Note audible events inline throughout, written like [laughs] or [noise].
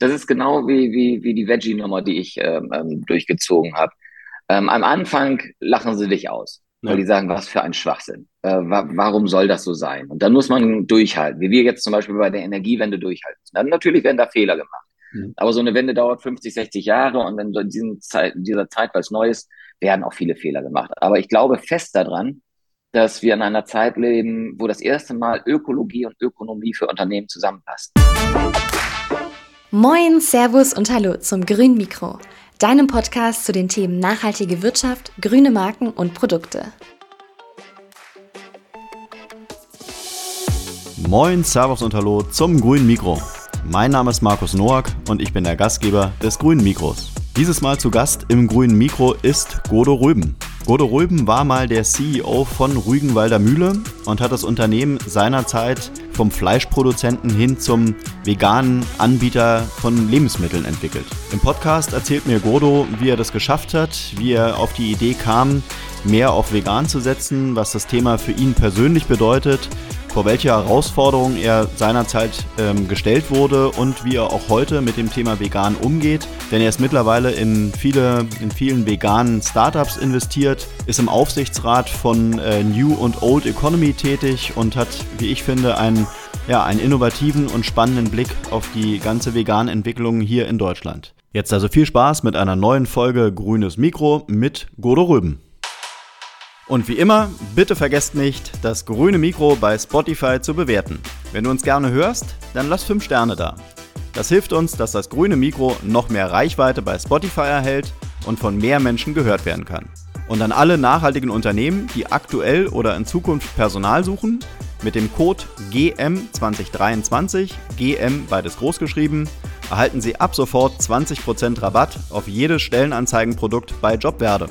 das ist genau wie, wie, wie die Veggie-Nummer, die ich ähm, ähm durchgezogen habe. Ähm, am Anfang lachen sie dich aus, weil die sagen, was für ein Schwachsinn. Äh, wa warum soll das so sein? Und dann muss man durchhalten, wie wir jetzt zum Beispiel bei der Energiewende durchhalten. Dann natürlich werden da Fehler gemacht. Mhm. Aber so eine Wende dauert 50, 60 Jahre und in, Zeit, in dieser Zeit, weil es neu ist, werden auch viele Fehler gemacht. Aber ich glaube fest daran, dass wir in einer Zeit leben, wo das erste Mal Ökologie und Ökonomie für Unternehmen zusammenpassen. Moin, Servus und Hallo zum Grün Mikro, deinem Podcast zu den Themen nachhaltige Wirtschaft, grüne Marken und Produkte. Moin, Servus und Hallo zum Grünen Mikro. Mein Name ist Markus Noack und ich bin der Gastgeber des Grünen Mikros. Dieses Mal zu Gast im Grünen Mikro ist Godo Röben. Godo Röben war mal der CEO von Rügenwalder Mühle und hat das Unternehmen seinerzeit vom Fleischproduzenten hin zum veganen Anbieter von Lebensmitteln entwickelt. Im Podcast erzählt mir Godo, wie er das geschafft hat, wie er auf die Idee kam, mehr auf vegan zu setzen, was das Thema für ihn persönlich bedeutet vor welche Herausforderungen er seinerzeit ähm, gestellt wurde und wie er auch heute mit dem Thema vegan umgeht. Denn er ist mittlerweile in, viele, in vielen veganen Startups investiert, ist im Aufsichtsrat von äh, New und Old Economy tätig und hat, wie ich finde, einen, ja, einen innovativen und spannenden Blick auf die ganze vegane Entwicklung hier in Deutschland. Jetzt also viel Spaß mit einer neuen Folge Grünes Mikro mit Godo Röben. Und wie immer, bitte vergesst nicht, das grüne Mikro bei Spotify zu bewerten. Wenn du uns gerne hörst, dann lass 5 Sterne da. Das hilft uns, dass das grüne Mikro noch mehr Reichweite bei Spotify erhält und von mehr Menschen gehört werden kann. Und an alle nachhaltigen Unternehmen, die aktuell oder in Zukunft Personal suchen, mit dem Code GM2023, GM beides groß geschrieben, erhalten Sie ab sofort 20% Rabatt auf jedes Stellenanzeigenprodukt bei Jobwerde.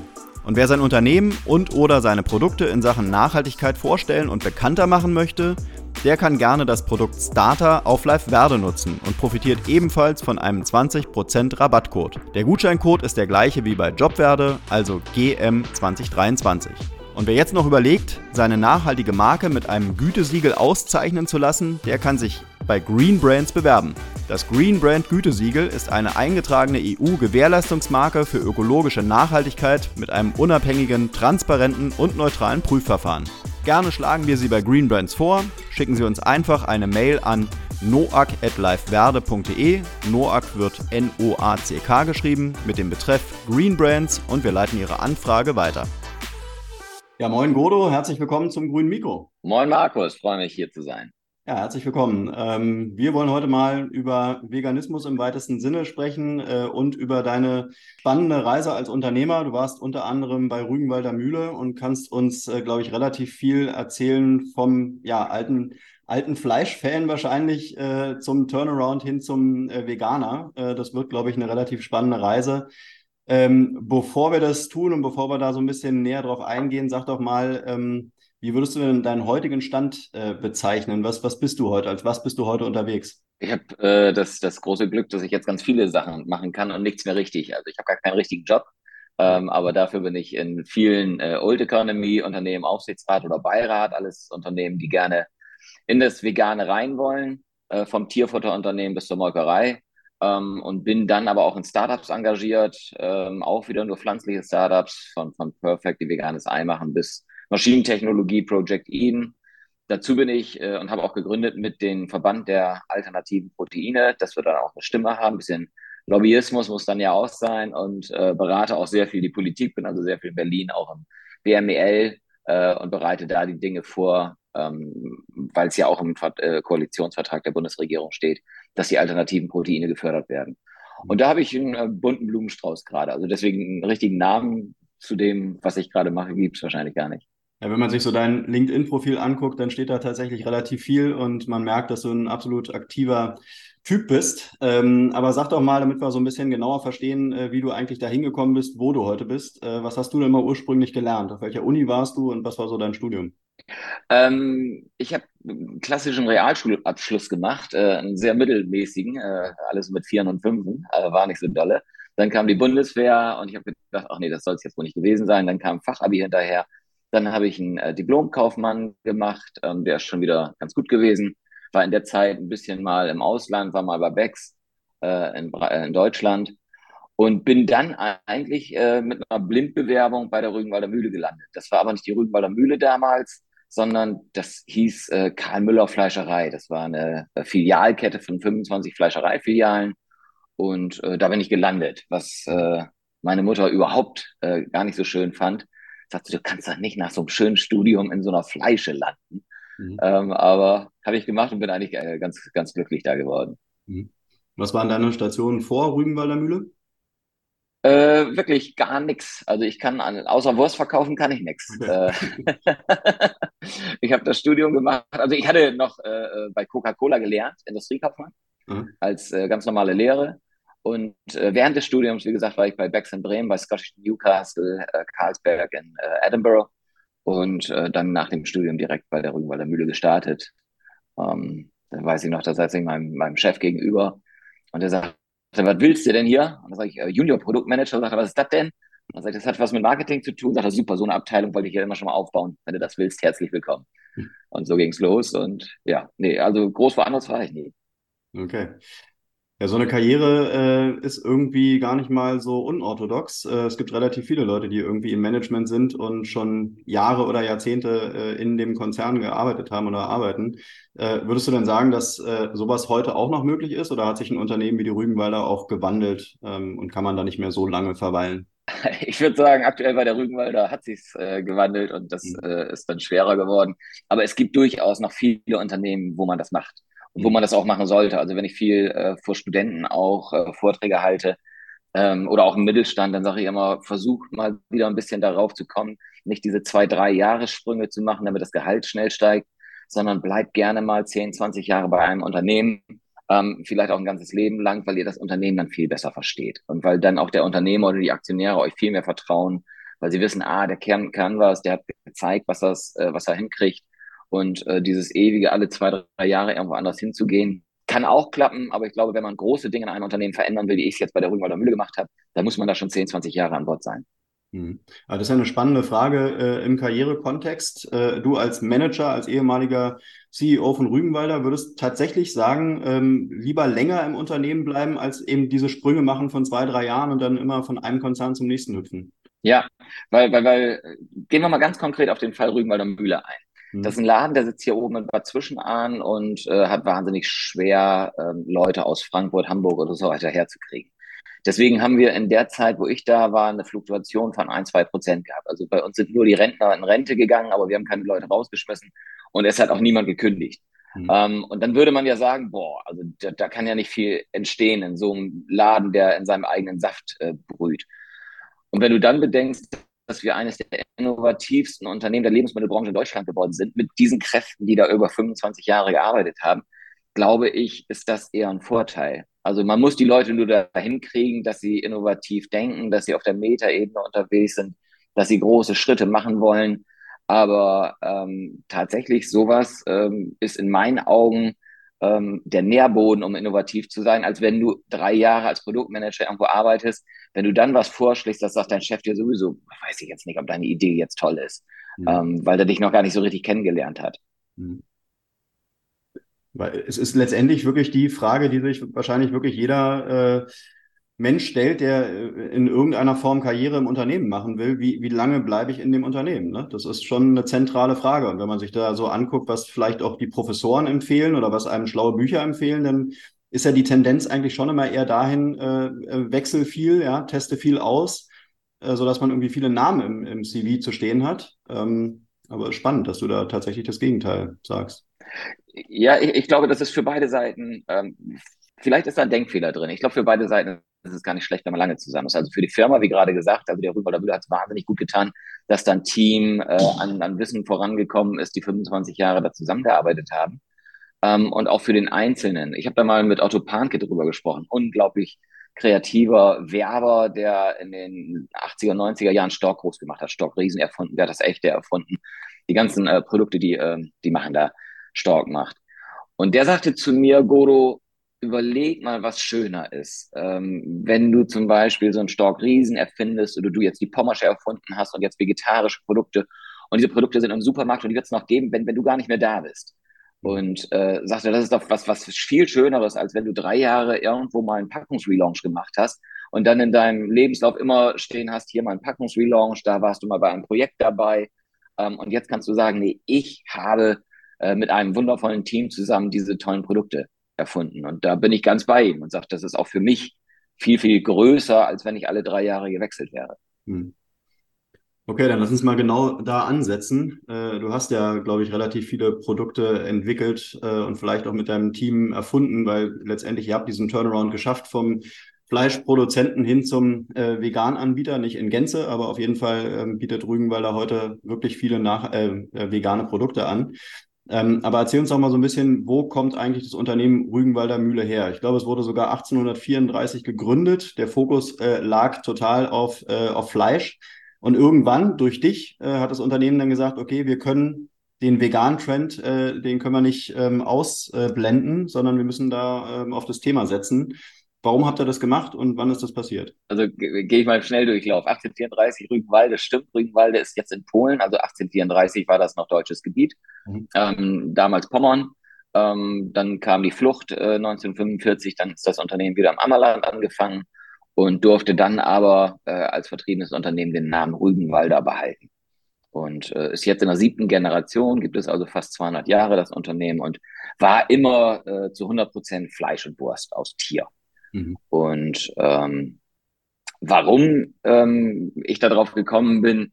Und wer sein Unternehmen und oder seine Produkte in Sachen Nachhaltigkeit vorstellen und bekannter machen möchte, der kann gerne das Produkt Starter auf Live Verde nutzen und profitiert ebenfalls von einem 20% Rabattcode. Der Gutscheincode ist der gleiche wie bei Jobverde, also GM2023. Und wer jetzt noch überlegt, seine nachhaltige Marke mit einem Gütesiegel auszeichnen zu lassen, der kann sich bei Green Brands bewerben. Das Green Brand Gütesiegel ist eine eingetragene EU-Gewährleistungsmarke für ökologische Nachhaltigkeit mit einem unabhängigen, transparenten und neutralen Prüfverfahren. Gerne schlagen wir Sie bei Green Brands vor. Schicken Sie uns einfach eine Mail an noac.liveverde.de. Noac wird N-O-A-C-K geschrieben mit dem Betreff Green Brands und wir leiten Ihre Anfrage weiter. Ja, moin Godo, herzlich willkommen zum Grünen Mikro. Moin Markus, freue mich hier zu sein. Ja, herzlich willkommen. Ähm, wir wollen heute mal über Veganismus im weitesten Sinne sprechen äh, und über deine spannende Reise als Unternehmer. Du warst unter anderem bei Rügenwalder Mühle und kannst uns, äh, glaube ich, relativ viel erzählen vom ja, alten, alten Fleischfan wahrscheinlich äh, zum Turnaround hin zum äh, Veganer. Äh, das wird, glaube ich, eine relativ spannende Reise. Ähm, bevor wir das tun und bevor wir da so ein bisschen näher drauf eingehen, sag doch mal, ähm, wie würdest du denn deinen heutigen Stand äh, bezeichnen? Was, was bist du heute? Als was bist du heute unterwegs? Ich habe äh, das, das große Glück, dass ich jetzt ganz viele Sachen machen kann und nichts mehr richtig. Also ich habe gar keinen richtigen Job, ähm, aber dafür bin ich in vielen äh, Old Economy Unternehmen, Aufsichtsrat oder Beirat, alles Unternehmen, die gerne in das Vegane rein wollen, äh, vom Tierfutterunternehmen bis zur Molkerei. Ähm, und bin dann aber auch in Startups engagiert, ähm, auch wieder nur pflanzliche Startups, von, von Perfect, die veganes Ei machen, bis Maschinentechnologie Project Eden. Dazu bin ich äh, und habe auch gegründet mit dem Verband der alternativen Proteine, dass wir dann auch eine Stimme haben. Ein bisschen Lobbyismus muss dann ja auch sein und äh, berate auch sehr viel die Politik, bin also sehr viel in Berlin, auch im BMEL äh, und bereite da die Dinge vor, ähm, weil es ja auch im äh, Koalitionsvertrag der Bundesregierung steht, dass die alternativen Proteine gefördert werden. Und da habe ich einen äh, bunten Blumenstrauß gerade. Also deswegen einen richtigen Namen zu dem, was ich gerade mache, gibt es wahrscheinlich gar nicht. Ja, wenn man sich so dein LinkedIn-Profil anguckt, dann steht da tatsächlich relativ viel und man merkt, dass du ein absolut aktiver Typ bist. Ähm, aber sag doch mal, damit wir so ein bisschen genauer verstehen, äh, wie du eigentlich da hingekommen bist, wo du heute bist. Äh, was hast du denn mal ursprünglich gelernt? Auf welcher Uni warst du und was war so dein Studium? Ähm, ich habe einen klassischen Realschulabschluss gemacht, äh, einen sehr mittelmäßigen, äh, alles mit Vieren und Fünfen, äh, war nicht so dolle. Dann kam die Bundeswehr und ich habe gedacht, ach nee, das soll es jetzt wohl nicht gewesen sein. Dann kam Fachabi hinterher dann habe ich einen äh, Diplomkaufmann gemacht, ähm, der ist schon wieder ganz gut gewesen. War in der Zeit ein bisschen mal im Ausland, war mal bei Becks äh, in, in Deutschland und bin dann eigentlich äh, mit einer Blindbewerbung bei der Rügenwalder Mühle gelandet. Das war aber nicht die Rügenwalder Mühle damals, sondern das hieß äh, Karl Müller Fleischerei. Das war eine äh, Filialkette von 25 Fleischereifilialen und äh, da bin ich gelandet, was äh, meine Mutter überhaupt äh, gar nicht so schön fand. Sagte, du kannst doch nicht nach so einem schönen Studium in so einer Fleische landen. Mhm. Ähm, aber habe ich gemacht und bin eigentlich äh, ganz, ganz glücklich da geworden. Mhm. Was waren deine Stationen vor Rügenwalder Mühle? Äh, wirklich gar nichts. Also ich kann an, außer Wurst verkaufen kann ich nichts. Äh, [laughs] ich habe das Studium gemacht. Also ich hatte noch äh, äh bei Coca-Cola gelernt, Industriekaufmann, mhm. als äh, ganz normale Lehre. Und äh, während des Studiums, wie gesagt, war ich bei Becks in Bremen, bei Scottish Newcastle, Carlsberg in Edinburgh und dann nach dem Studium direkt bei der Rügenwalder Mühle gestartet. Ähm, dann weiß ich noch, da saß ich meinem, meinem Chef gegenüber und der sagt, was willst du denn hier? Und dann sage ich, äh, Junior Produktmanager. Sagt er, was ist das denn? Und dann sagt er, das hat was mit Marketing zu tun. Sagt er, super, so eine Abteilung wollte ich hier immer schon mal aufbauen. Wenn du das willst, herzlich willkommen. Hm. Und so ging es los. Und ja, nee, also groß woanders war ich nie. Okay. Ja, so eine Karriere äh, ist irgendwie gar nicht mal so unorthodox. Äh, es gibt relativ viele Leute, die irgendwie im Management sind und schon Jahre oder Jahrzehnte äh, in dem Konzern gearbeitet haben oder arbeiten. Äh, würdest du denn sagen, dass äh, sowas heute auch noch möglich ist oder hat sich ein Unternehmen wie die Rügenwalder auch gewandelt ähm, und kann man da nicht mehr so lange verweilen? [laughs] Ich würde sagen, aktuell bei der Rügenwalder hat sich äh, gewandelt und das mhm. äh, ist dann schwerer geworden. Aber es gibt durchaus noch viele Unternehmen, wo man das macht wo man das auch machen sollte. Also wenn ich viel äh, vor Studenten auch äh, Vorträge halte ähm, oder auch im Mittelstand, dann sage ich immer, versucht mal wieder ein bisschen darauf zu kommen, nicht diese zwei, drei Jahressprünge zu machen, damit das Gehalt schnell steigt, sondern bleibt gerne mal 10, 20 Jahre bei einem Unternehmen, ähm, vielleicht auch ein ganzes Leben lang, weil ihr das Unternehmen dann viel besser versteht. Und weil dann auch der Unternehmer oder die Aktionäre euch viel mehr vertrauen, weil sie wissen, ah, der Kern kann was, der hat gezeigt, was, das, äh, was er hinkriegt und äh, dieses ewige, alle zwei, drei Jahre irgendwo anders hinzugehen, kann auch klappen, aber ich glaube, wenn man große Dinge in einem Unternehmen verändern will, wie ich es jetzt bei der Rügenwalder Mühle gemacht habe, dann muss man da schon 10, 20 Jahre an Bord sein. Hm. Das ist ja eine spannende Frage äh, im Karrierekontext. Äh, du als Manager, als ehemaliger CEO von Rügenwalder, würdest tatsächlich sagen, ähm, lieber länger im Unternehmen bleiben, als eben diese Sprünge machen von zwei, drei Jahren und dann immer von einem Konzern zum nächsten hüpfen? Ja, weil, weil, weil gehen wir mal ganz konkret auf den Fall Rügenwalder Mühle ein. Mhm. Das ist ein Laden, der sitzt hier oben in Bad Zwischenahn und äh, hat wahnsinnig schwer, ähm, Leute aus Frankfurt, Hamburg oder so weiter herzukriegen. Deswegen haben wir in der Zeit, wo ich da war, eine Fluktuation von ein, zwei Prozent gehabt. Also bei uns sind nur die Rentner in Rente gegangen, aber wir haben keine Leute rausgeschmissen und es hat auch niemand gekündigt. Mhm. Ähm, und dann würde man ja sagen, boah, also da, da, kann ja nicht viel entstehen in so einem Laden, der in seinem eigenen Saft äh, brüht. Und wenn du dann bedenkst, dass wir eines der innovativsten Unternehmen der Lebensmittelbranche in Deutschland geworden sind, mit diesen Kräften, die da über 25 Jahre gearbeitet haben, glaube ich, ist das eher ein Vorteil. Also man muss die Leute nur dahin kriegen, dass sie innovativ denken, dass sie auf der Metaebene unterwegs sind, dass sie große Schritte machen wollen. Aber ähm, tatsächlich sowas ähm, ist in meinen Augen ähm, der Nährboden, um innovativ zu sein, als wenn du drei Jahre als Produktmanager irgendwo arbeitest. Wenn du dann was vorschlägst, das sagt dein Chef dir sowieso, weiß ich jetzt nicht, ob deine Idee jetzt toll ist, mhm. ähm, weil der dich noch gar nicht so richtig kennengelernt hat. Mhm. Weil es ist letztendlich wirklich die Frage, die sich wahrscheinlich wirklich jeder äh, Mensch stellt, der äh, in irgendeiner Form Karriere im Unternehmen machen will, wie, wie lange bleibe ich in dem Unternehmen? Ne? Das ist schon eine zentrale Frage. Und wenn man sich da so anguckt, was vielleicht auch die Professoren empfehlen oder was einem schlaue Bücher empfehlen, dann ist ja die Tendenz eigentlich schon immer eher dahin, äh, äh wechsel viel, ja, teste viel aus, äh, sodass man irgendwie viele Namen im, im CV zu stehen hat. Ähm, aber spannend, dass du da tatsächlich das Gegenteil sagst. Ja, ich, ich glaube, das ist für beide Seiten, ähm, vielleicht ist da ein Denkfehler drin. Ich glaube, für beide Seiten es ist gar nicht schlecht, wenn man lange zusammen ist. Also für die Firma, wie gerade gesagt, also der Rüber Müller hat es wahnsinnig gut getan, dass dann Team äh, an, an Wissen vorangekommen ist, die 25 Jahre da zusammengearbeitet haben. Ähm, und auch für den Einzelnen. Ich habe da mal mit Otto Panke drüber gesprochen. Unglaublich kreativer Werber, der in den 80er, 90er Jahren Stock groß gemacht hat, Stock Riesen erfunden, der hat das echte erfunden. Die ganzen äh, Produkte, die, äh, die machen da Stork macht. Und der sagte zu mir, Goro, überleg mal, was schöner ist. Ähm, wenn du zum Beispiel so einen Stork Riesen erfindest oder du jetzt die Pommersche erfunden hast und jetzt vegetarische Produkte und diese Produkte sind im Supermarkt und die wird es noch geben, wenn, wenn du gar nicht mehr da bist. Und äh, sagte, das ist doch was, was viel Schöneres, als wenn du drei Jahre irgendwo mal einen Packungsrelaunch gemacht hast und dann in deinem Lebenslauf immer stehen hast, hier mal ein Packungsrelaunch, da warst du mal bei einem Projekt dabei. Ähm, und jetzt kannst du sagen, nee, ich habe äh, mit einem wundervollen Team zusammen diese tollen Produkte erfunden. Und da bin ich ganz bei ihm und sage, das ist auch für mich viel, viel größer, als wenn ich alle drei Jahre gewechselt wäre. Hm. Okay, dann lass uns mal genau da ansetzen. Äh, du hast ja, glaube ich, relativ viele Produkte entwickelt äh, und vielleicht auch mit deinem Team erfunden, weil letztendlich ihr habt diesen Turnaround geschafft vom Fleischproduzenten hin zum äh, Vegan-Anbieter, nicht in Gänze, aber auf jeden Fall ähm, bietet Rügenwalder heute wirklich viele nach, äh, äh, vegane Produkte an. Ähm, aber erzähl uns doch mal so ein bisschen, wo kommt eigentlich das Unternehmen Rügenwalder Mühle her? Ich glaube, es wurde sogar 1834 gegründet. Der Fokus äh, lag total auf, äh, auf Fleisch. Und irgendwann durch dich äh, hat das Unternehmen dann gesagt, okay, wir können den veganen Trend, äh, den können wir nicht ähm, ausblenden, sondern wir müssen da ähm, auf das Thema setzen. Warum habt ihr das gemacht und wann ist das passiert? Also gehe ich mal schnell Durchlauf. 1834 Rügenwalde, stimmt. Rügenwalde ist jetzt in Polen. Also 1834 war das noch deutsches Gebiet. Mhm. Ähm, damals Pommern. Ähm, dann kam die Flucht äh, 1945. Dann ist das Unternehmen wieder am Ammerland angefangen und durfte dann aber äh, als vertriebenes Unternehmen den Namen Rügenwalder behalten. Und äh, ist jetzt in der siebten Generation, gibt es also fast 200 Jahre das Unternehmen und war immer äh, zu 100 Prozent Fleisch und Wurst aus Tier. Mhm. Und ähm, warum ähm, ich darauf gekommen bin,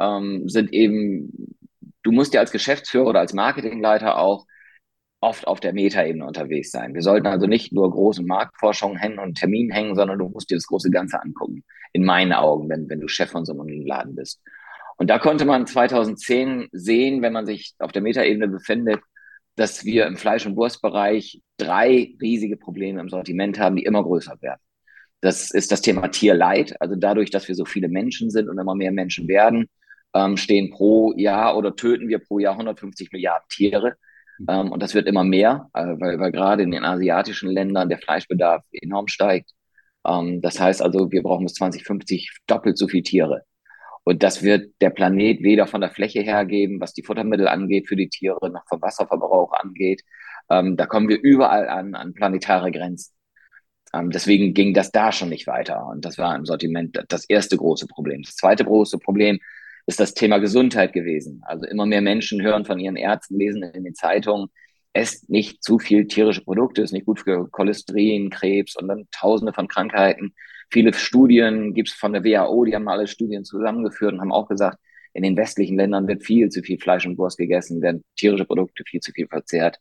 ähm, sind eben, du musst ja als Geschäftsführer oder als Marketingleiter auch oft auf der Metaebene unterwegs sein. Wir sollten also nicht nur große Marktforschung hängen und Terminen hängen, sondern du musst dir das große Ganze angucken. In meinen Augen, wenn, wenn du Chef von so einem Laden bist. Und da konnte man 2010 sehen, wenn man sich auf der Metaebene befindet, dass wir im Fleisch- und Wurstbereich drei riesige Probleme im Sortiment haben, die immer größer werden. Das ist das Thema Tierleid. Also dadurch, dass wir so viele Menschen sind und immer mehr Menschen werden, ähm, stehen pro Jahr oder töten wir pro Jahr 150 Milliarden Tiere. Ähm, und das wird immer mehr, äh, weil, weil gerade in den asiatischen Ländern der Fleischbedarf enorm steigt. Ähm, das heißt also, wir brauchen bis 2050 doppelt so viele Tiere. Und das wird der Planet weder von der Fläche her geben, was die Futtermittel angeht für die Tiere, noch vom Wasserverbrauch angeht. Ähm, da kommen wir überall an, an planetare Grenzen. Ähm, deswegen ging das da schon nicht weiter. Und das war im Sortiment das erste große Problem. Das zweite große Problem ist das Thema Gesundheit gewesen. Also immer mehr Menschen hören von ihren Ärzten, lesen in den Zeitungen, esst nicht zu viel tierische Produkte, ist nicht gut für Cholesterin, Krebs und dann tausende von Krankheiten. Viele Studien gibt es von der WHO, die haben alle Studien zusammengeführt und haben auch gesagt, in den westlichen Ländern wird viel zu viel Fleisch und Wurst gegessen, werden tierische Produkte viel zu viel verzehrt.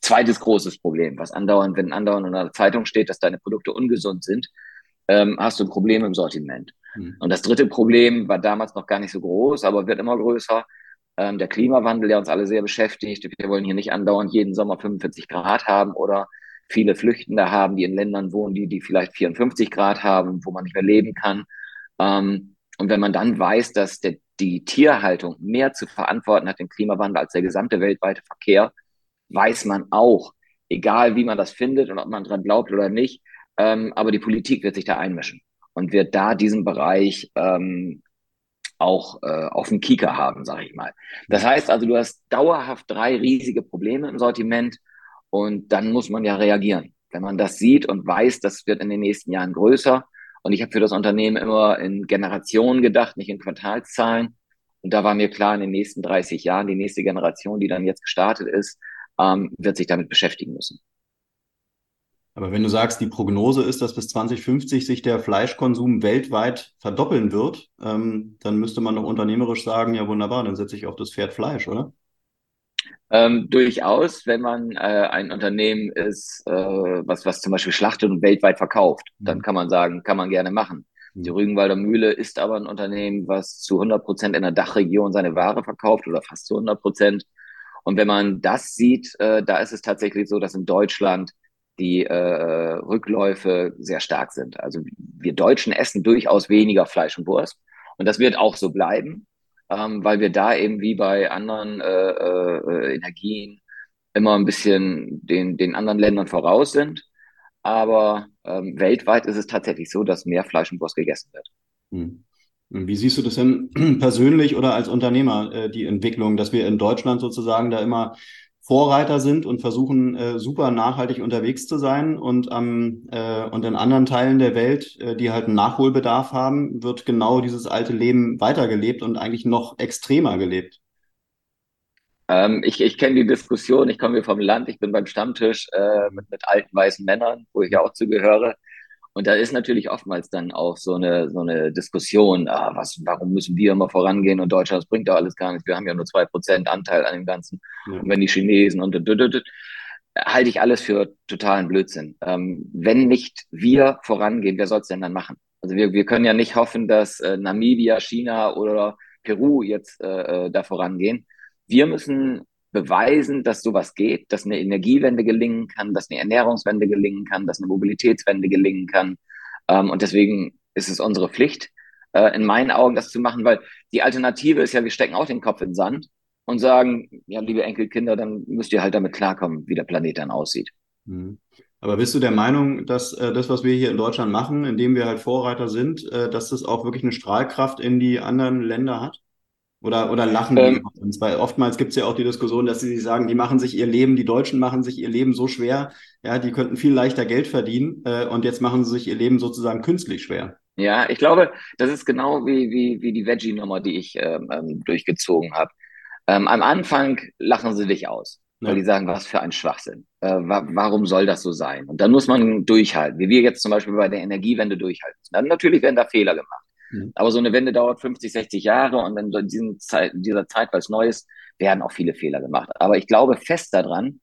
Zweites großes Problem, was andauernd, wenn andauernd in der Zeitung steht, dass deine Produkte ungesund sind, ähm, hast du ein Problem im Sortiment. Mhm. Und das dritte Problem war damals noch gar nicht so groß, aber wird immer größer. Ähm, der Klimawandel, der uns alle sehr beschäftigt. Wir wollen hier nicht andauernd jeden Sommer 45 Grad haben oder viele Flüchtende haben, die in Ländern wohnen, die, die vielleicht 54 Grad haben, wo man nicht mehr leben kann. Ähm, und wenn man dann weiß, dass der, die Tierhaltung mehr zu verantworten hat im Klimawandel als der gesamte weltweite Verkehr, weiß man auch, egal wie man das findet und ob man dran glaubt oder nicht, ähm, aber die Politik wird sich da einmischen und wird da diesen Bereich ähm, auch äh, auf dem Kieker haben, sage ich mal. Das heißt also, du hast dauerhaft drei riesige Probleme im Sortiment und dann muss man ja reagieren. Wenn man das sieht und weiß, das wird in den nächsten Jahren größer. Und ich habe für das Unternehmen immer in Generationen gedacht, nicht in Quartalszahlen. Und da war mir klar, in den nächsten 30 Jahren, die nächste Generation, die dann jetzt gestartet ist, ähm, wird sich damit beschäftigen müssen. Aber wenn du sagst, die Prognose ist, dass bis 2050 sich der Fleischkonsum weltweit verdoppeln wird, ähm, dann müsste man doch unternehmerisch sagen, ja wunderbar, dann setze ich auf das Pferd Fleisch, oder? Ähm, durchaus, wenn man äh, ein Unternehmen ist, äh, was, was zum Beispiel schlachtet und weltweit verkauft, mhm. dann kann man sagen, kann man gerne machen. Mhm. Die Rügenwalder Mühle ist aber ein Unternehmen, was zu 100 Prozent in der Dachregion seine Ware verkauft oder fast zu 100 Prozent. Und wenn man das sieht, äh, da ist es tatsächlich so, dass in Deutschland die äh, Rückläufe sehr stark sind. Also wir Deutschen essen durchaus weniger Fleisch und Wurst und das wird auch so bleiben, ähm, weil wir da eben wie bei anderen äh, äh, Energien immer ein bisschen den, den anderen Ländern voraus sind. Aber ähm, weltweit ist es tatsächlich so, dass mehr Fleisch und Wurst gegessen wird. Hm. Wie siehst du das denn [clears throat] persönlich oder als Unternehmer, äh, die Entwicklung, dass wir in Deutschland sozusagen da immer Vorreiter sind und versuchen, äh, super nachhaltig unterwegs zu sein. Und, ähm, äh, und in anderen Teilen der Welt, äh, die halt einen Nachholbedarf haben, wird genau dieses alte Leben weitergelebt und eigentlich noch extremer gelebt. Ähm, ich ich kenne die Diskussion, ich komme hier vom Land, ich bin beim Stammtisch äh, mit, mit alten weißen Männern, wo ich ja auch zugehöre. Und da ist natürlich oftmals dann auch so eine, so eine Diskussion, ah, was, warum müssen wir immer vorangehen und Deutschland, das bringt doch alles gar nichts, wir haben ja nur zwei Prozent Anteil an dem Ganzen. Ja. Und wenn die Chinesen und halte ich alles für totalen Blödsinn. Ähm, wenn nicht wir vorangehen, wer soll es denn dann machen? Also wir, wir können ja nicht hoffen, dass äh, Namibia, China oder Peru jetzt äh, äh da vorangehen. Wir müssen beweisen, dass sowas geht, dass eine Energiewende gelingen kann, dass eine Ernährungswende gelingen kann, dass eine Mobilitätswende gelingen kann. Ähm, und deswegen ist es unsere Pflicht, äh, in meinen Augen das zu machen, weil die Alternative ist ja, wir stecken auch den Kopf in den Sand und sagen, ja, liebe Enkelkinder, dann müsst ihr halt damit klarkommen, wie der Planet dann aussieht. Mhm. Aber bist du der Meinung, dass äh, das, was wir hier in Deutschland machen, indem wir halt Vorreiter sind, äh, dass das auch wirklich eine Strahlkraft in die anderen Länder hat? Oder, oder lachen ähm, die uns? Weil oftmals gibt es ja auch die Diskussion, dass sie sich sagen, die machen sich ihr Leben, die Deutschen machen sich ihr Leben so schwer, ja, die könnten viel leichter Geld verdienen äh, und jetzt machen sie sich ihr Leben sozusagen künstlich schwer. Ja, ich glaube, das ist genau wie, wie, wie die Veggie-Nummer, die ich ähm, ähm durchgezogen habe. Ähm, am Anfang lachen sie dich aus, ja. weil die sagen, was für ein Schwachsinn. Äh, wa warum soll das so sein? Und dann muss man durchhalten, wie wir jetzt zum Beispiel bei der Energiewende durchhalten. Dann natürlich werden da Fehler gemacht. Mhm. Aber so eine Wende dauert 50, 60 Jahre und in diesen Zeit, dieser Zeit, weil es neu ist, werden auch viele Fehler gemacht. Aber ich glaube fest daran,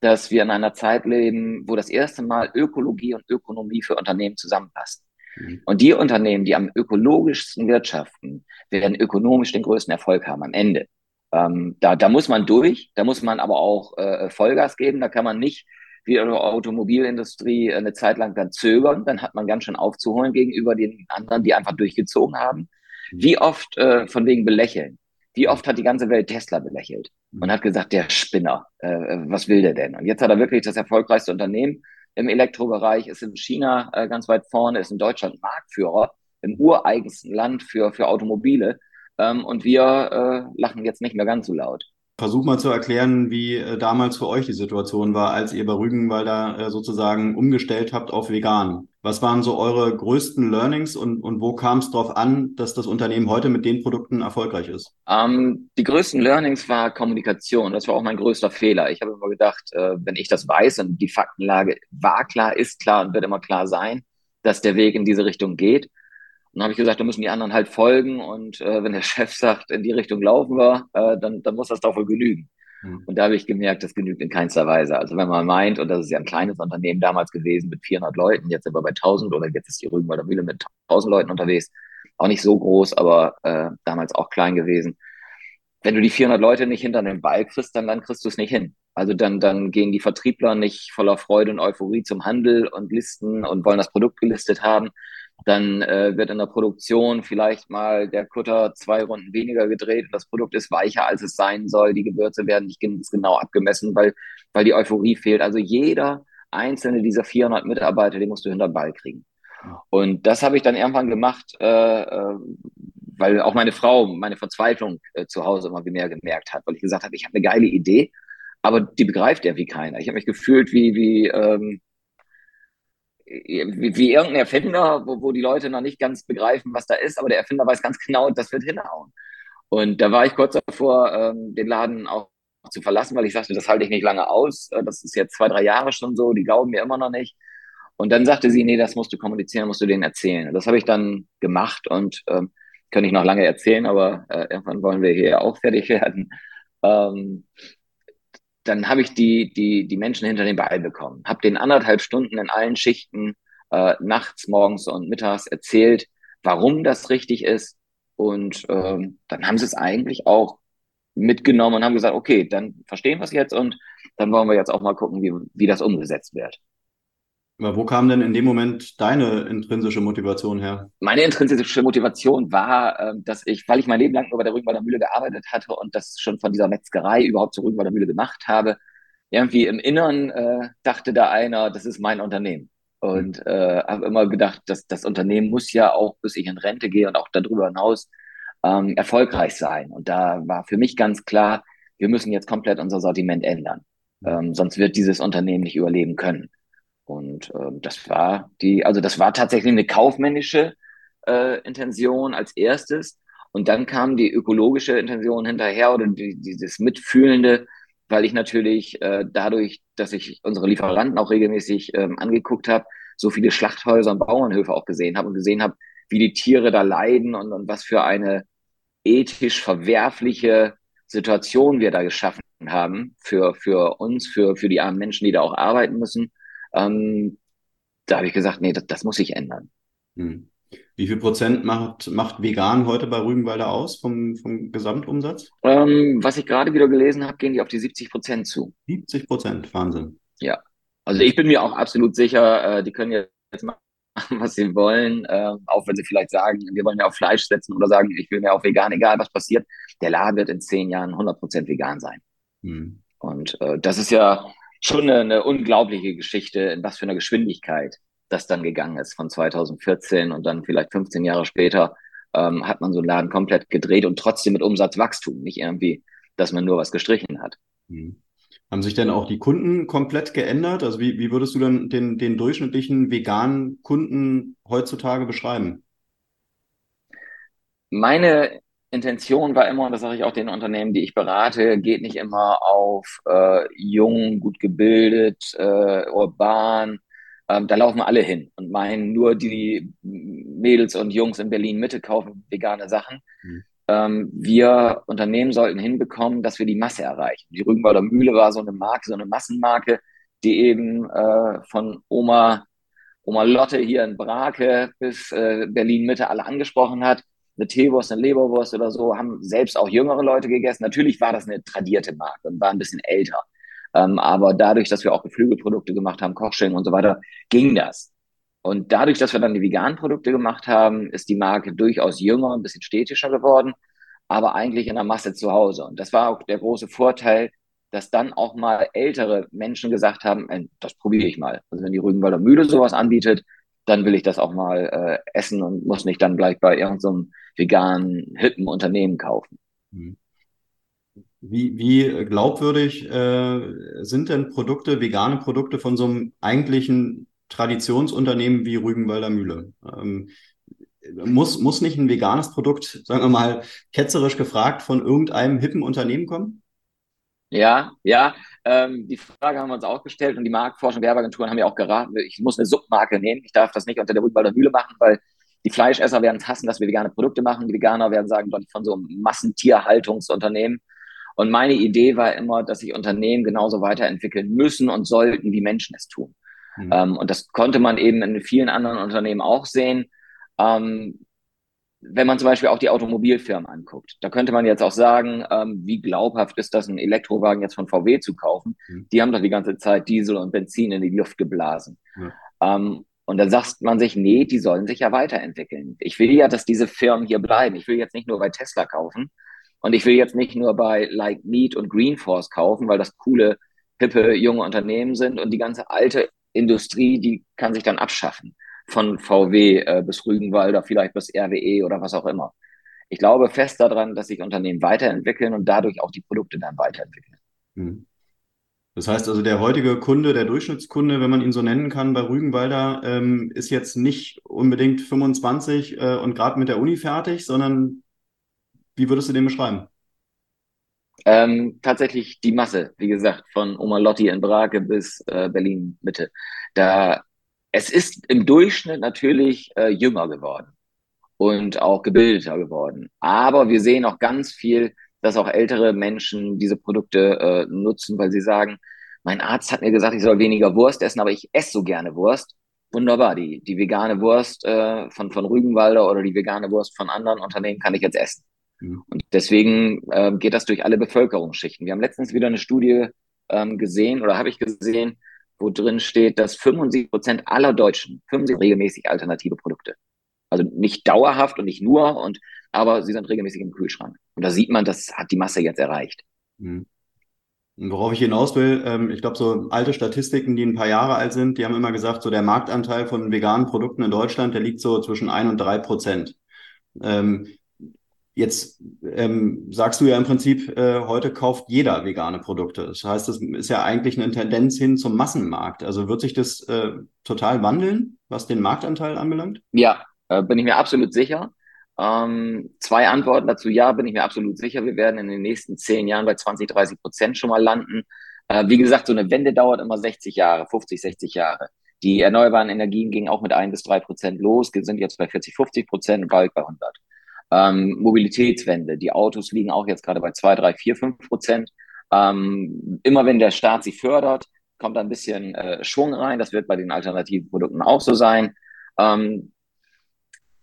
dass wir in einer Zeit leben, wo das erste Mal Ökologie und Ökonomie für Unternehmen zusammenpassen. Mhm. Und die Unternehmen, die am ökologischsten wirtschaften, werden ökonomisch den größten Erfolg haben am Ende. Ähm, da, da muss man durch, da muss man aber auch äh, Vollgas geben, da kann man nicht wie die Automobilindustrie eine Zeit lang dann zögern, dann hat man ganz schön aufzuholen gegenüber den anderen, die einfach durchgezogen haben. Wie oft äh, von wegen belächeln? Wie oft hat die ganze Welt Tesla belächelt und hat gesagt, der Spinner, äh, was will der denn? Und jetzt hat er wirklich das erfolgreichste Unternehmen im Elektrobereich, ist in China äh, ganz weit vorne, ist in Deutschland Marktführer im ureigensten Land für, für Automobile. Ähm, und wir äh, lachen jetzt nicht mehr ganz so laut. Versuch mal zu erklären, wie äh, damals für euch die Situation war, als ihr bei Rügenwalder äh, sozusagen umgestellt habt auf vegan. Was waren so eure größten Learnings und, und wo kam es darauf an, dass das Unternehmen heute mit den Produkten erfolgreich ist? Ähm, die größten Learnings war Kommunikation. Das war auch mein größter Fehler. Ich habe immer gedacht, äh, wenn ich das weiß und die Faktenlage war klar, ist klar und wird immer klar sein, dass der Weg in diese Richtung geht, dann habe ich gesagt, da müssen die anderen halt folgen und äh, wenn der [laughs] Chef sagt, in die Richtung laufen wir, äh, dann, dann muss das doch wohl genügen. Mhm. Und da habe ich gemerkt, das genügt in keinster Weise. Also wenn man meint, und das ist ja ein kleines Unternehmen damals gewesen mit 400 Leuten, jetzt sind wir bei 1000 oder jetzt ist die Rügenwalder Mühle mit 1000 Leuten unterwegs, auch nicht so groß, aber äh, damals auch klein gewesen. Wenn du die 400 Leute nicht hinter den Ball kriegst, dann, dann kriegst du es nicht hin. Also dann, dann gehen die Vertriebler nicht voller Freude und Euphorie zum Handel und listen und wollen das Produkt gelistet haben, dann äh, wird in der Produktion vielleicht mal der Kutter zwei Runden weniger gedreht und das Produkt ist weicher, als es sein soll. Die Gewürze werden nicht genau abgemessen, weil, weil die Euphorie fehlt. Also jeder einzelne dieser 400 Mitarbeiter, den musst du hinter den Ball kriegen. Und das habe ich dann irgendwann gemacht, äh, äh, weil auch meine Frau meine Verzweiflung äh, zu Hause immer mehr gemerkt hat, weil ich gesagt habe, ich habe eine geile Idee, aber die begreift ja wie keiner. Ich habe mich gefühlt wie, wie ähm, wie, wie irgendein Erfinder, wo, wo die Leute noch nicht ganz begreifen, was da ist, aber der Erfinder weiß ganz genau, das wird hinhauen. Und da war ich kurz davor, ähm, den Laden auch zu verlassen, weil ich sagte, das halte ich nicht lange aus. Äh, das ist jetzt zwei, drei Jahre schon so, die glauben mir immer noch nicht. Und dann sagte sie, nee, das musst du kommunizieren, musst du denen erzählen. Das habe ich dann gemacht und ähm, kann ich noch lange erzählen, aber äh, irgendwann wollen wir hier auch fertig [laughs] werden. Ähm, dann habe ich die, die, die Menschen hinter den Ball bekommen, habe den anderthalb Stunden in allen Schichten, äh, nachts, morgens und mittags erzählt, warum das richtig ist. Und ähm, dann haben sie es eigentlich auch mitgenommen und haben gesagt, okay, dann verstehen wir es jetzt und dann wollen wir jetzt auch mal gucken, wie, wie das umgesetzt wird. Aber wo kam denn in dem Moment deine intrinsische Motivation her? Meine intrinsische Motivation war, ähm, dass ich, weil ich mein Leben lang nur bei der Rügenwalder Mühle gearbeitet hatte und das schon von dieser Metzgerei überhaupt zur Rügenwalder Mühle gemacht habe, irgendwie im Innern äh, dachte da einer, das ist mein Unternehmen. Und äh, habe immer gedacht, dass das Unternehmen muss ja auch, bis ich in Rente gehe und auch darüber hinaus ähm, erfolgreich sein. Und da war für mich ganz klar, wir müssen jetzt komplett unser Sortiment ändern. Ähm, sonst wird dieses Unternehmen nicht überleben können. Und ähm, das war die, also das war tatsächlich eine kaufmännische äh, Intention als erstes. Und dann kam die ökologische Intention hinterher oder die, dieses Mitfühlende, weil ich natürlich äh, dadurch, dass ich unsere Lieferanten auch regelmäßig ähm, angeguckt habe, so viele Schlachthäuser und Bauernhöfe auch gesehen habe und gesehen habe, wie die Tiere da leiden und, und was für eine ethisch verwerfliche Situation wir da geschaffen haben für, für uns, für, für die armen Menschen, die da auch arbeiten müssen. Ähm, da habe ich gesagt, nee, das, das muss sich ändern. Hm. Wie viel Prozent macht, macht vegan heute bei Rügenwalder aus vom, vom Gesamtumsatz? Ähm, was ich gerade wieder gelesen habe, gehen die auf die 70 Prozent zu. 70 Prozent, Wahnsinn. Ja, also ich bin mir auch absolut sicher, äh, die können jetzt [laughs] machen, was sie wollen, äh, auch wenn sie vielleicht sagen, wir wollen ja auf Fleisch setzen oder sagen, ich will mehr auf vegan, egal was passiert. Der Laden wird in zehn Jahren 100 Prozent vegan sein. Hm. Und äh, das ist ja schon eine, eine unglaubliche Geschichte, in was für einer Geschwindigkeit das dann gegangen ist von 2014 und dann vielleicht 15 Jahre später ähm, hat man so einen Laden komplett gedreht und trotzdem mit Umsatzwachstum, nicht irgendwie, dass man nur was gestrichen hat. Mhm. Haben sich denn auch die Kunden komplett geändert? Also wie, wie würdest du dann den, den durchschnittlichen veganen Kunden heutzutage beschreiben? Meine Intention war immer, und das sage ich auch den Unternehmen, die ich berate, geht nicht immer auf äh, jung, gut gebildet, äh, urban, ähm, da laufen alle hin und meinen, nur die Mädels und Jungs in Berlin Mitte kaufen vegane Sachen. Mhm. Ähm, wir Unternehmen sollten hinbekommen, dass wir die Masse erreichen. Die Rügenwalder Mühle war so eine Marke, so eine Massenmarke, die eben äh, von Oma, Oma Lotte hier in Brake bis äh, Berlin Mitte alle angesprochen hat. Eine Teewurst, eine Leberwurst oder so, haben selbst auch jüngere Leute gegessen. Natürlich war das eine tradierte Marke und war ein bisschen älter. Ähm, aber dadurch, dass wir auch Geflügelprodukte gemacht haben, Kochschinken und so weiter, ging das. Und dadurch, dass wir dann die veganen Produkte gemacht haben, ist die Marke durchaus jünger, ein bisschen städtischer geworden, aber eigentlich in der Masse zu Hause. Und das war auch der große Vorteil, dass dann auch mal ältere Menschen gesagt haben, das probiere ich mal. Also wenn die Rügenwalder Mühle sowas anbietet, dann will ich das auch mal äh, essen und muss nicht dann gleich bei irgendeinem so veganen, hippen Unternehmen kaufen. Mhm. Wie, wie glaubwürdig äh, sind denn Produkte, vegane Produkte von so einem eigentlichen Traditionsunternehmen wie Rügenwalder Mühle? Ähm, muss, muss nicht ein veganes Produkt, sagen wir mal, ketzerisch gefragt, von irgendeinem hippen Unternehmen kommen? Ja, ja. Ähm, die Frage haben wir uns auch gestellt und die Marktforschung Werbeagenturen haben ja auch geraten, ich muss eine Submarke nehmen. Ich darf das nicht unter der Rügenwalder Mühle machen, weil die Fleischesser werden es hassen, dass wir vegane Produkte machen. Die Veganer werden sagen, doch nicht von so einem Massentierhaltungsunternehmen. Und meine Idee war immer, dass sich Unternehmen genauso weiterentwickeln müssen und sollten, wie Menschen es tun. Mhm. Ähm, und das konnte man eben in vielen anderen Unternehmen auch sehen. Ähm, wenn man zum Beispiel auch die Automobilfirmen anguckt, da könnte man jetzt auch sagen, ähm, wie glaubhaft ist das, einen Elektrowagen jetzt von VW zu kaufen? Mhm. Die haben doch die ganze Zeit Diesel und Benzin in die Luft geblasen. Mhm. und dann sagt man sich, nee, die sollen sich ja weiterentwickeln. Ich will ja, dass diese Firmen hier bleiben. Ich will jetzt nicht nur bei Tesla kaufen, und ich will jetzt nicht nur bei Like Meat und Greenforce kaufen, weil das coole, hippe, junge Unternehmen sind und die ganze alte Industrie, die kann sich dann abschaffen. Von VW äh, bis Rügenwalder, vielleicht bis RWE oder was auch immer. Ich glaube fest daran, dass sich Unternehmen weiterentwickeln und dadurch auch die Produkte dann weiterentwickeln. Hm. Das heißt also, der heutige Kunde, der Durchschnittskunde, wenn man ihn so nennen kann, bei Rügenwalder, ähm, ist jetzt nicht unbedingt 25 äh, und gerade mit der Uni fertig, sondern wie würdest du den beschreiben? Ähm, tatsächlich die Masse, wie gesagt, von Oma Lotti in Brake bis äh, Berlin Mitte. Da es ist im Durchschnitt natürlich äh, jünger geworden und auch gebildeter geworden. Aber wir sehen auch ganz viel, dass auch ältere Menschen diese Produkte äh, nutzen, weil sie sagen, mein Arzt hat mir gesagt, ich soll weniger Wurst essen, aber ich esse so gerne Wurst. Wunderbar, die, die vegane Wurst äh, von, von Rügenwalder oder die vegane Wurst von anderen Unternehmen kann ich jetzt essen. Mhm. Und deswegen äh, geht das durch alle Bevölkerungsschichten. Wir haben letztens wieder eine Studie ähm, gesehen oder habe ich gesehen, wo drin steht, dass 75 Prozent aller Deutschen 75 regelmäßig alternative Produkte. Also nicht dauerhaft und nicht nur, und, aber sie sind regelmäßig im Kühlschrank. Und da sieht man, das hat die Masse jetzt erreicht. Mhm. Worauf ich hinaus will, ähm, ich glaube, so alte Statistiken, die ein paar Jahre alt sind, die haben immer gesagt, so der Marktanteil von veganen Produkten in Deutschland, der liegt so zwischen ein und drei Prozent. Ähm, Jetzt ähm, sagst du ja im Prinzip, äh, heute kauft jeder vegane Produkte. Das heißt, das ist ja eigentlich eine Tendenz hin zum Massenmarkt. Also wird sich das äh, total wandeln, was den Marktanteil anbelangt? Ja, äh, bin ich mir absolut sicher. Ähm, zwei Antworten dazu. Ja, bin ich mir absolut sicher. Wir werden in den nächsten zehn Jahren bei 20, 30 Prozent schon mal landen. Äh, wie gesagt, so eine Wende dauert immer 60 Jahre, 50, 60 Jahre. Die erneuerbaren Energien gingen auch mit ein bis drei Prozent los, sind jetzt bei 40, 50 Prozent, bald bei 100. Ähm, Mobilitätswende. Die Autos liegen auch jetzt gerade bei zwei, drei, vier, fünf Prozent. Ähm, immer wenn der Staat sie fördert, kommt da ein bisschen äh, Schwung rein. Das wird bei den alternativen Produkten auch so sein. Ähm,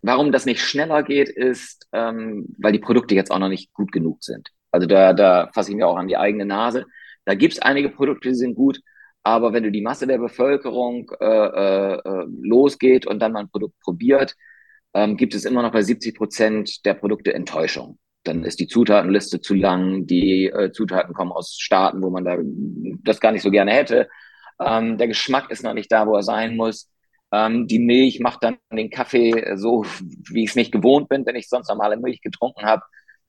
warum das nicht schneller geht, ist, ähm, weil die Produkte jetzt auch noch nicht gut genug sind. Also da, da fasse ich mir auch an die eigene Nase. Da gibt es einige Produkte, die sind gut, aber wenn du die Masse der Bevölkerung äh, äh, losgeht und dann mal ein Produkt probiert, ähm, gibt es immer noch bei 70 Prozent der Produkte Enttäuschung. Dann ist die Zutatenliste zu lang, die äh, Zutaten kommen aus Staaten, wo man da das gar nicht so gerne hätte. Ähm, der Geschmack ist noch nicht da, wo er sein muss. Ähm, die Milch macht dann den Kaffee so, wie ich es nicht gewohnt bin, wenn ich sonst normale Milch getrunken habe.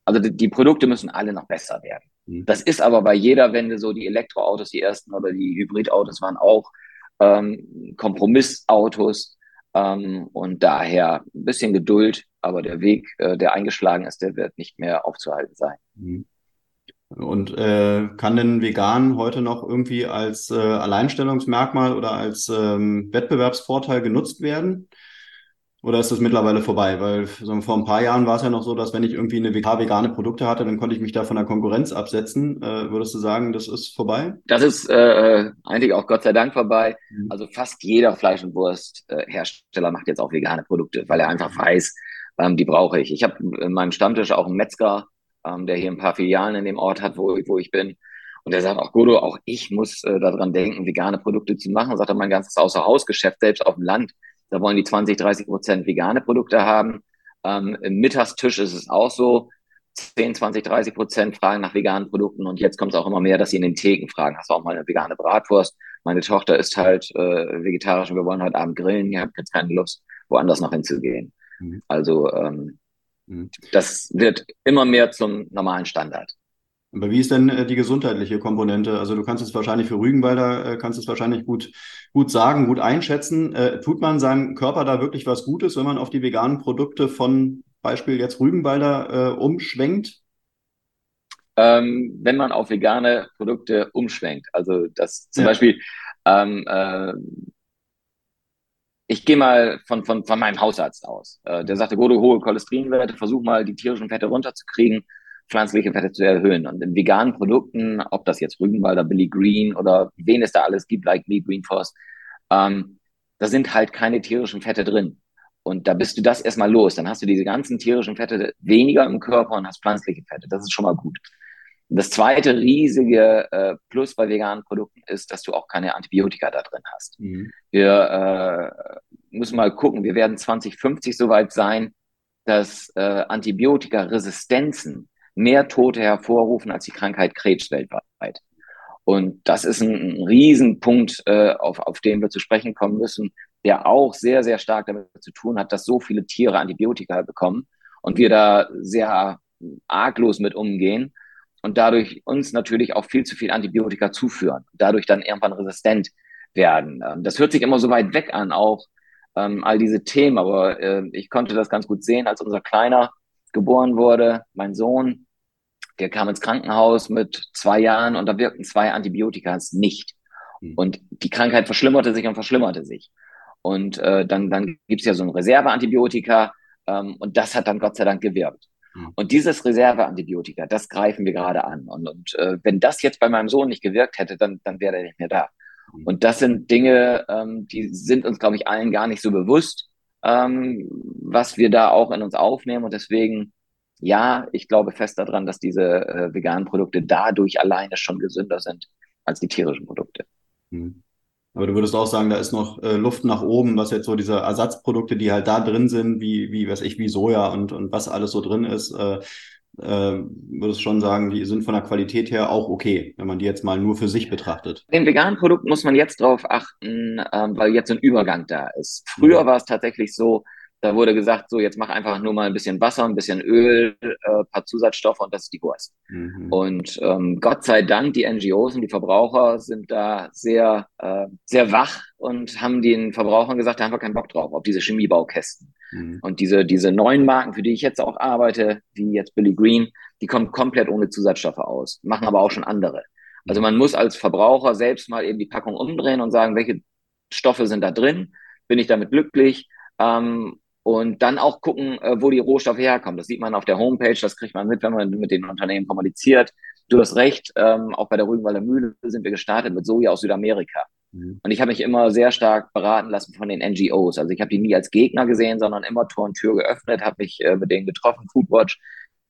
Also die, die, Produkte müssen alle noch besser werden. Mhm. Das ist aber bei jeder Wende so, die Elektroautos, die ersten oder die Hybridautos waren auch ähm, Kompromissautos. Ähm, und daher ein bisschen Geduld, aber der Weg, äh, der eingeschlagen ist, der wird nicht mehr aufzuhalten sein. Mhm. Und äh, kann denn vegan heute noch irgendwie als äh, Alleinstellungsmerkmal oder als ähm, Wettbewerbsvorteil genutzt werden? Oder ist das mittlerweile vorbei? Weil so vor ein paar Jahren war es ja noch so, dass wenn ich irgendwie eine vegane Produkte hatte, dann konnte ich mich da von der Konkurrenz absetzen. Äh, würdest du sagen, das ist vorbei? Das ist äh, eigentlich auch Gott sei Dank vorbei. Mhm. Also fast jeder Fleisch- und Wursthersteller macht jetzt auch vegane Produkte, weil er einfach weiß, ähm, die brauche ich. Ich habe in meinem Stammtisch auch einen Metzger, ähm, der hier ein paar Filialen in dem Ort hat, wo, wo ich bin. Und der sagt auch, Godo, auch ich muss äh, daran denken, vegane Produkte zu machen. Sagt er, mein ganzes Außerhausgeschäft, selbst auf dem Land, da wollen die 20, 30 Prozent vegane Produkte haben. Ähm, Im Mittagstisch ist es auch so. 10, 20, 30 Prozent fragen nach veganen Produkten und jetzt kommt es auch immer mehr, dass sie in den Theken fragen, hast du auch mal eine vegane Bratwurst? Meine Tochter ist halt äh, vegetarisch und wir wollen heute Abend grillen, ihr habt jetzt keine Lust, woanders noch hinzugehen. Mhm. Also ähm, mhm. das wird immer mehr zum normalen Standard. Aber wie ist denn äh, die gesundheitliche Komponente? Also du kannst es wahrscheinlich für Rügenwalder, äh, kannst es wahrscheinlich gut, gut sagen, gut einschätzen. Äh, tut man seinem Körper da wirklich was Gutes, wenn man auf die veganen Produkte von Beispiel jetzt Rügenwalder äh, umschwenkt? Ähm, wenn man auf vegane Produkte umschwenkt. Also das zum ja. Beispiel, ähm, äh, ich gehe mal von, von, von meinem Hausarzt aus. Äh, der sagte, gute hohe Cholesterinwerte, versuch mal die tierischen Fette runterzukriegen pflanzliche Fette zu erhöhen. Und in veganen Produkten, ob das jetzt Rügenwalder, Billy Green oder wen es da alles gibt, like me, Green Force, ähm, da sind halt keine tierischen Fette drin. Und da bist du das erstmal los. Dann hast du diese ganzen tierischen Fette weniger im Körper und hast pflanzliche Fette. Das ist schon mal gut. Das zweite riesige äh, Plus bei veganen Produkten ist, dass du auch keine Antibiotika da drin hast. Mhm. Wir äh, müssen mal gucken, wir werden 2050 soweit sein, dass äh, Antibiotika-Resistenzen mehr Tote hervorrufen als die Krankheit Krebs weltweit. Und das ist ein, Riesenpunkt, äh, auf, auf den wir zu sprechen kommen müssen, der auch sehr, sehr stark damit zu tun hat, dass so viele Tiere Antibiotika bekommen und wir da sehr arglos mit umgehen und dadurch uns natürlich auch viel zu viel Antibiotika zuführen, dadurch dann irgendwann resistent werden. Ähm, das hört sich immer so weit weg an, auch ähm, all diese Themen, aber äh, ich konnte das ganz gut sehen, als unser Kleiner geboren wurde, mein Sohn, der kam ins Krankenhaus mit zwei Jahren und da wirkten zwei Antibiotikas nicht. Mhm. Und die Krankheit verschlimmerte sich und verschlimmerte sich. Und äh, dann, dann gibt's ja so ein Reserveantibiotika ähm, und das hat dann Gott sei Dank gewirkt. Mhm. Und dieses Reserveantibiotika, das greifen wir gerade an. Und, und äh, wenn das jetzt bei meinem Sohn nicht gewirkt hätte, dann, dann wäre er nicht mehr da. Mhm. Und das sind Dinge, ähm, die sind uns, glaube ich, allen gar nicht so bewusst ähm, was wir da auch in uns aufnehmen. Und deswegen, ja, ich glaube fest daran, dass diese äh, veganen Produkte dadurch alleine schon gesünder sind als die tierischen Produkte. Mhm. Aber du würdest auch sagen, da ist noch äh, Luft nach oben, was jetzt so diese Ersatzprodukte, die halt da drin sind, wie, wie, weiß ich, wie Soja und, und was alles so drin ist, äh, äh, würdest schon sagen, die sind von der Qualität her auch okay, wenn man die jetzt mal nur für sich betrachtet. Den veganen Produkten muss man jetzt drauf achten, ähm, weil jetzt ein Übergang da ist. Früher ja. war es tatsächlich so, Da wurde gesagt, so jetzt mach einfach nur mal ein bisschen Wasser, ein bisschen Öl, äh, paar Zusatzstoffe und das ist die Wurst. Mhm. Und ähm, Gott sei Dank, die NGOs und die Verbraucher sind da sehr, äh, sehr wach und haben den Verbrauchern gesagt, da haben wir keinen Bock drauf, auf diese Chemiebaukästen. Mhm. Und diese, diese neuen Marken, für die ich jetzt auch arbeite, wie jetzt Billy Green, die kommen komplett ohne Zusatzstoffe aus, machen aber auch schon andere. Also man muss als Verbraucher selbst mal eben die Packung umdrehen und sagen, welche Stoffe sind da drin, bin ich damit glücklich ähm, und dann auch gucken, äh, wo die Rohstoffe herkommen. Das sieht man auf der Homepage, das kriegt man mit, wenn man mit den Unternehmen kommuniziert. Du hast recht, ähm, auch bei der Rügenwalder Mühle sind wir gestartet mit Soja aus Südamerika. Mhm. Und ich habe mich immer sehr stark beraten lassen von den NGOs. Also ich habe die nie als Gegner gesehen, sondern immer Tor und Tür geöffnet, habe mich äh, mit denen getroffen, Foodwatch,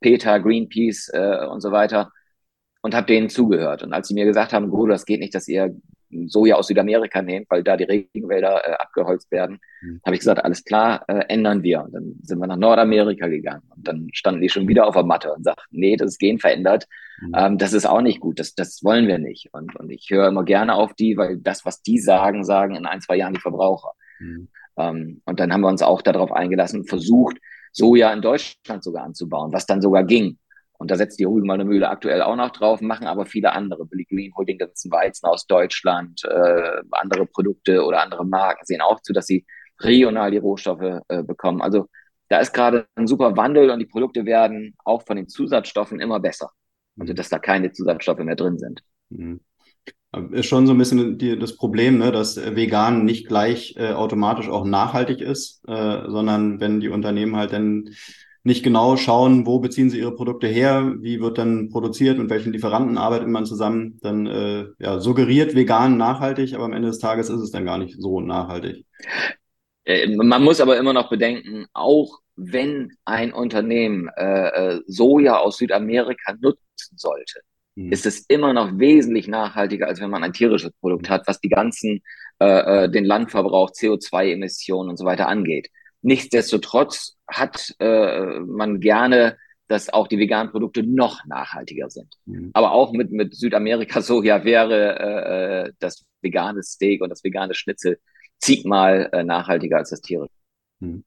PETA, Greenpeace äh, und so weiter und habe denen zugehört. Und als sie mir gesagt haben, Guru, das geht nicht, dass ihr Soja aus Südamerika nehmt, weil da die Regenwälder äh, abgeholzt werden, mhm. habe ich gesagt, alles klar, äh, ändern wir. Und dann sind wir nach Nordamerika gegangen und dann standen die schon wieder auf der Matte und sagten, nee, das Gen verändert, mhm. ähm, das ist auch nicht gut, das, das wollen wir nicht. Und, und ich höre immer gerne auf die, weil das, was die sagen, sagen in ein, zwei Jahren die Verbraucher. Mhm. Ähm, und dann haben wir uns auch darauf eingelassen, versucht, Soja in Deutschland sogar anzubauen, was dann sogar ging. Und da setzt die Rügenwalder Mühle aktuell auch noch drauf, machen aber viele andere. Billy Green holt den ganzen Weizen aus Deutschland, äh, andere Produkte oder andere Marken sehen auch zu, dass sie regional die Rohstoffe äh, bekommen. Also da ist gerade ein super Wandel und die Produkte werden auch von den Zusatzstoffen immer besser. Also dass da keine Zusatzstoffe mehr drin sind. Mhm. Ist schon so ein bisschen die, das Problem, ne, dass vegan nicht gleich äh, automatisch auch nachhaltig ist, äh, sondern wenn die Unternehmen halt dann nicht genau schauen, wo beziehen sie ihre Produkte her, wie wird dann produziert, mit welchen Lieferanten arbeitet man zusammen, dann äh, ja, suggeriert vegan nachhaltig, aber am Ende des Tages ist es dann gar nicht so nachhaltig. Äh, man muss aber immer noch bedenken, auch wenn ein Unternehmen äh, äh Soja aus Südamerika nutzen sollte, hm. ist es immer noch wesentlich nachhaltiger, als wenn man ein tierisches Produkt hat, was die ganzen, äh, äh den Landverbrauch, CO2-Emissionen und so weiter angeht. Nichtsdestotrotz hat äh, man gerne, dass auch die veganen Produkte noch nachhaltiger sind. Mhm. Aber auch mit, mit Südamerika [laughs] Soja wäre äh, äh, das vegane Steak und das vegane Schnitzel zigmal äh, nachhaltiger als das tierische. Mhm.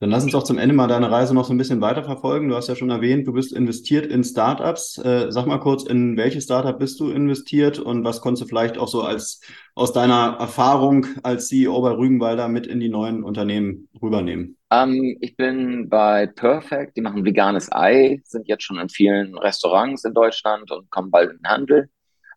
Dann lass uns doch zum Ende mal deine Reise noch so ein bisschen weiterverfolgen. Du hast ja schon erwähnt, du bist investiert in Startups. Äh, sag mal kurz, in welche Startup bist du investiert und was konntest du vielleicht auch so als aus deiner Erfahrung als CEO bei Rügenwalder mit in die neuen Unternehmen rübernehmen? Ähm, ich bin bei Perfect, die machen veganes Ei, sind jetzt schon in vielen Restaurants in Deutschland und kommen bald in den Handel.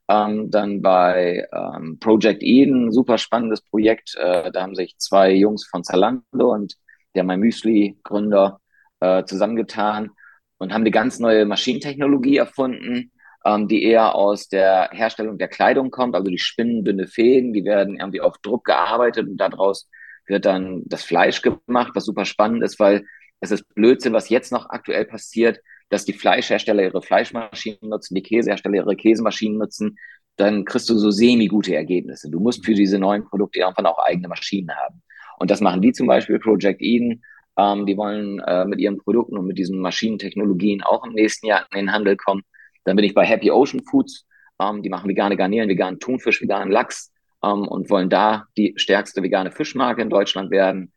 Ähm, dann bei ähm, Project Eden, super spannendes Projekt. Äh, da haben sich zwei Jungs von Zalando und der My Müsli-Gründer, äh, zusammengetan und haben eine ganz neue Maschinentechnologie erfunden, ähm, die eher aus der Herstellung der Kleidung kommt. Also die spinnen dünne Fäden, die werden irgendwie auf Druck gearbeitet und daraus wird dann das Fleisch gemacht, was super spannend ist, weil es ist Blödsinn, was jetzt noch aktuell passiert, dass die Fleischhersteller ihre Fleischmaschinen nutzen, die Käsehersteller ihre Käsemaschinen nutzen, dann kriegst du so semi-gute Ergebnisse. Du musst für diese neuen Produkte irgendwann auch eigene Maschinen haben. Und das machen die zum Beispiel, Project Eden. Ähm, die wollen äh, mit ihren Produkten und mit diesen Maschinentechnologien auch im nächsten Jahr in den Handel kommen. Dann bin ich bei Happy Ocean Foods. Ähm, die machen vegane Garnelen, veganen Thunfisch, veganen Lachs ähm, und wollen da die stärkste vegane Fischmarke in Deutschland werden.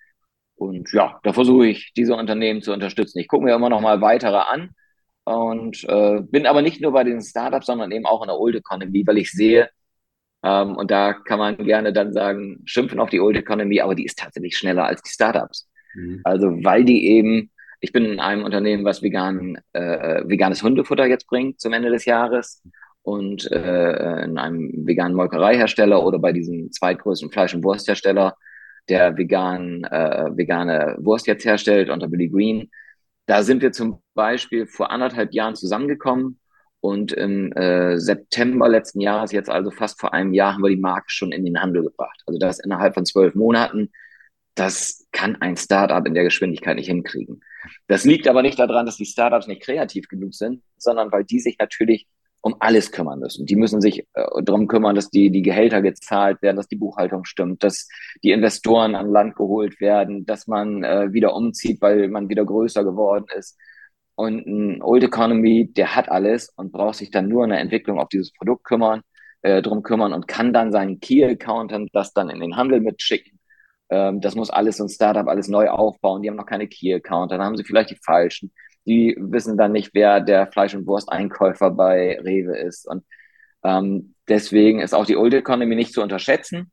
Und ja, da versuche ich, diese Unternehmen zu unterstützen. Ich gucke mir immer noch mal weitere an und äh, bin aber nicht nur bei den Startups, sondern eben auch in der Old Economy, weil ich sehe, ähm, und da kann man gerne dann sagen, schimpfen auf die Old Economy, aber die ist tatsächlich schneller als die Startups. Mhm. Also weil die eben, ich bin in einem Unternehmen, was vegan, äh, veganes Hundefutter jetzt bringt zum Ende des Jahres und äh, in einem veganen Molkereihersteller oder bei diesem zweitgrößten Fleisch- und Wursthersteller, der vegan, äh, vegane Wurst jetzt herstellt unter Billy Green. Da sind wir zum Beispiel vor anderthalb Jahren zusammengekommen und im äh, September letzten Jahres, jetzt also fast vor einem Jahr, haben wir die Marke schon in den Handel gebracht. Also das innerhalb von zwölf Monaten. Das kann ein Startup in der Geschwindigkeit nicht hinkriegen. Das liegt aber nicht daran, dass die Startups nicht kreativ genug sind, sondern weil die sich natürlich um alles kümmern müssen. Die müssen sich äh, darum kümmern, dass die, die Gehälter gezahlt werden, dass die Buchhaltung stimmt, dass die Investoren an Land geholt werden, dass man äh, wieder umzieht, weil man wieder größer geworden ist. Und ein Old Economy, der hat alles und braucht sich dann nur in der Entwicklung auf dieses Produkt kümmern, äh, drum kümmern und kann dann seinen Key-Account das dann in den Handel mitschicken. ähm, das muss alles so ein Startup alles neu aufbauen. Die haben noch keine Key-Account, dann haben sie vielleicht die falschen. Die wissen dann nicht, wer der Fleisch- und Wursteinkäufer bei Rewe ist. Und ähm, deswegen ist auch die Old Economy nicht zu unterschätzen.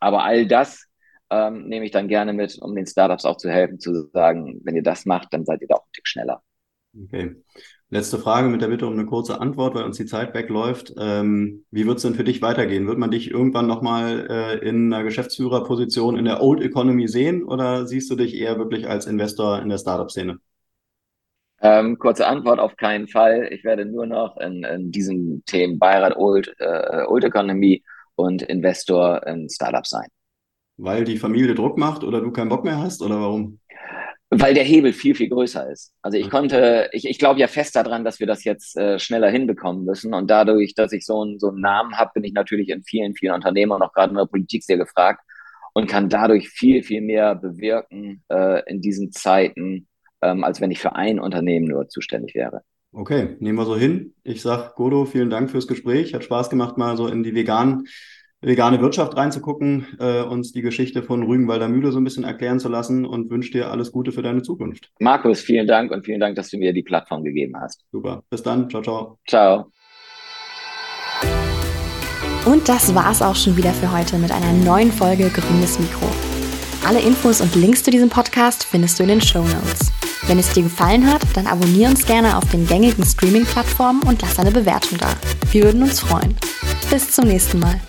Aber all das ähm, nehme ich dann gerne mit, um den Startups auch zu helfen, zu sagen, wenn ihr das macht, dann seid ihr da auch ein Tick schneller. Okay. Letzte Frage mit der Bitte um eine kurze Antwort, weil uns die Zeit wegläuft. Ähm, wie wird es denn für dich weitergehen? Wird man dich irgendwann nochmal äh, in einer Geschäftsführerposition in der Old Economy sehen oder siehst du dich eher wirklich als Investor in der Startup-Szene? Ähm, kurze Antwort auf keinen Fall. Ich werde nur noch in, in diesen Themen Beirat Old, äh, Old Economy und Investor in Startups sein. Weil die Familie Druck macht oder du keinen Bock mehr hast oder warum? Weil der Hebel viel, viel größer ist. Also ich konnte, ich, ich glaube ja fest daran, dass wir das jetzt äh, schneller hinbekommen müssen. Und dadurch, dass ich so, ein, so einen Namen habe, bin ich natürlich in vielen, vielen Unternehmen und auch gerade in der Politik sehr gefragt und kann dadurch viel, viel mehr bewirken äh, in diesen Zeiten, ähm, als wenn ich für ein Unternehmen nur zuständig wäre. Okay, nehmen wir so hin. Ich sag Godo, vielen Dank fürs Gespräch. Hat Spaß gemacht, mal so in die veganen vegane Wirtschaft reinzugucken, äh, uns die Geschichte von Rügenwalder Mühle so ein bisschen erklären zu lassen und wünsche dir alles Gute für deine Zukunft. Markus, vielen Dank und vielen Dank, dass du mir die Plattform gegeben hast. Super. Bis dann. Ciao, ciao. Ciao. Und das war's auch schon wieder für heute mit einer neuen Folge Grünes Mikro. Alle Infos und Links zu diesem Podcast findest du in den Show Notes. Wenn es dir gefallen hat, dann abonniere uns gerne auf den gängigen Streaming-Plattformen und lass eine Bewertung da. Wir würden uns freuen. Bis zum nächsten Mal.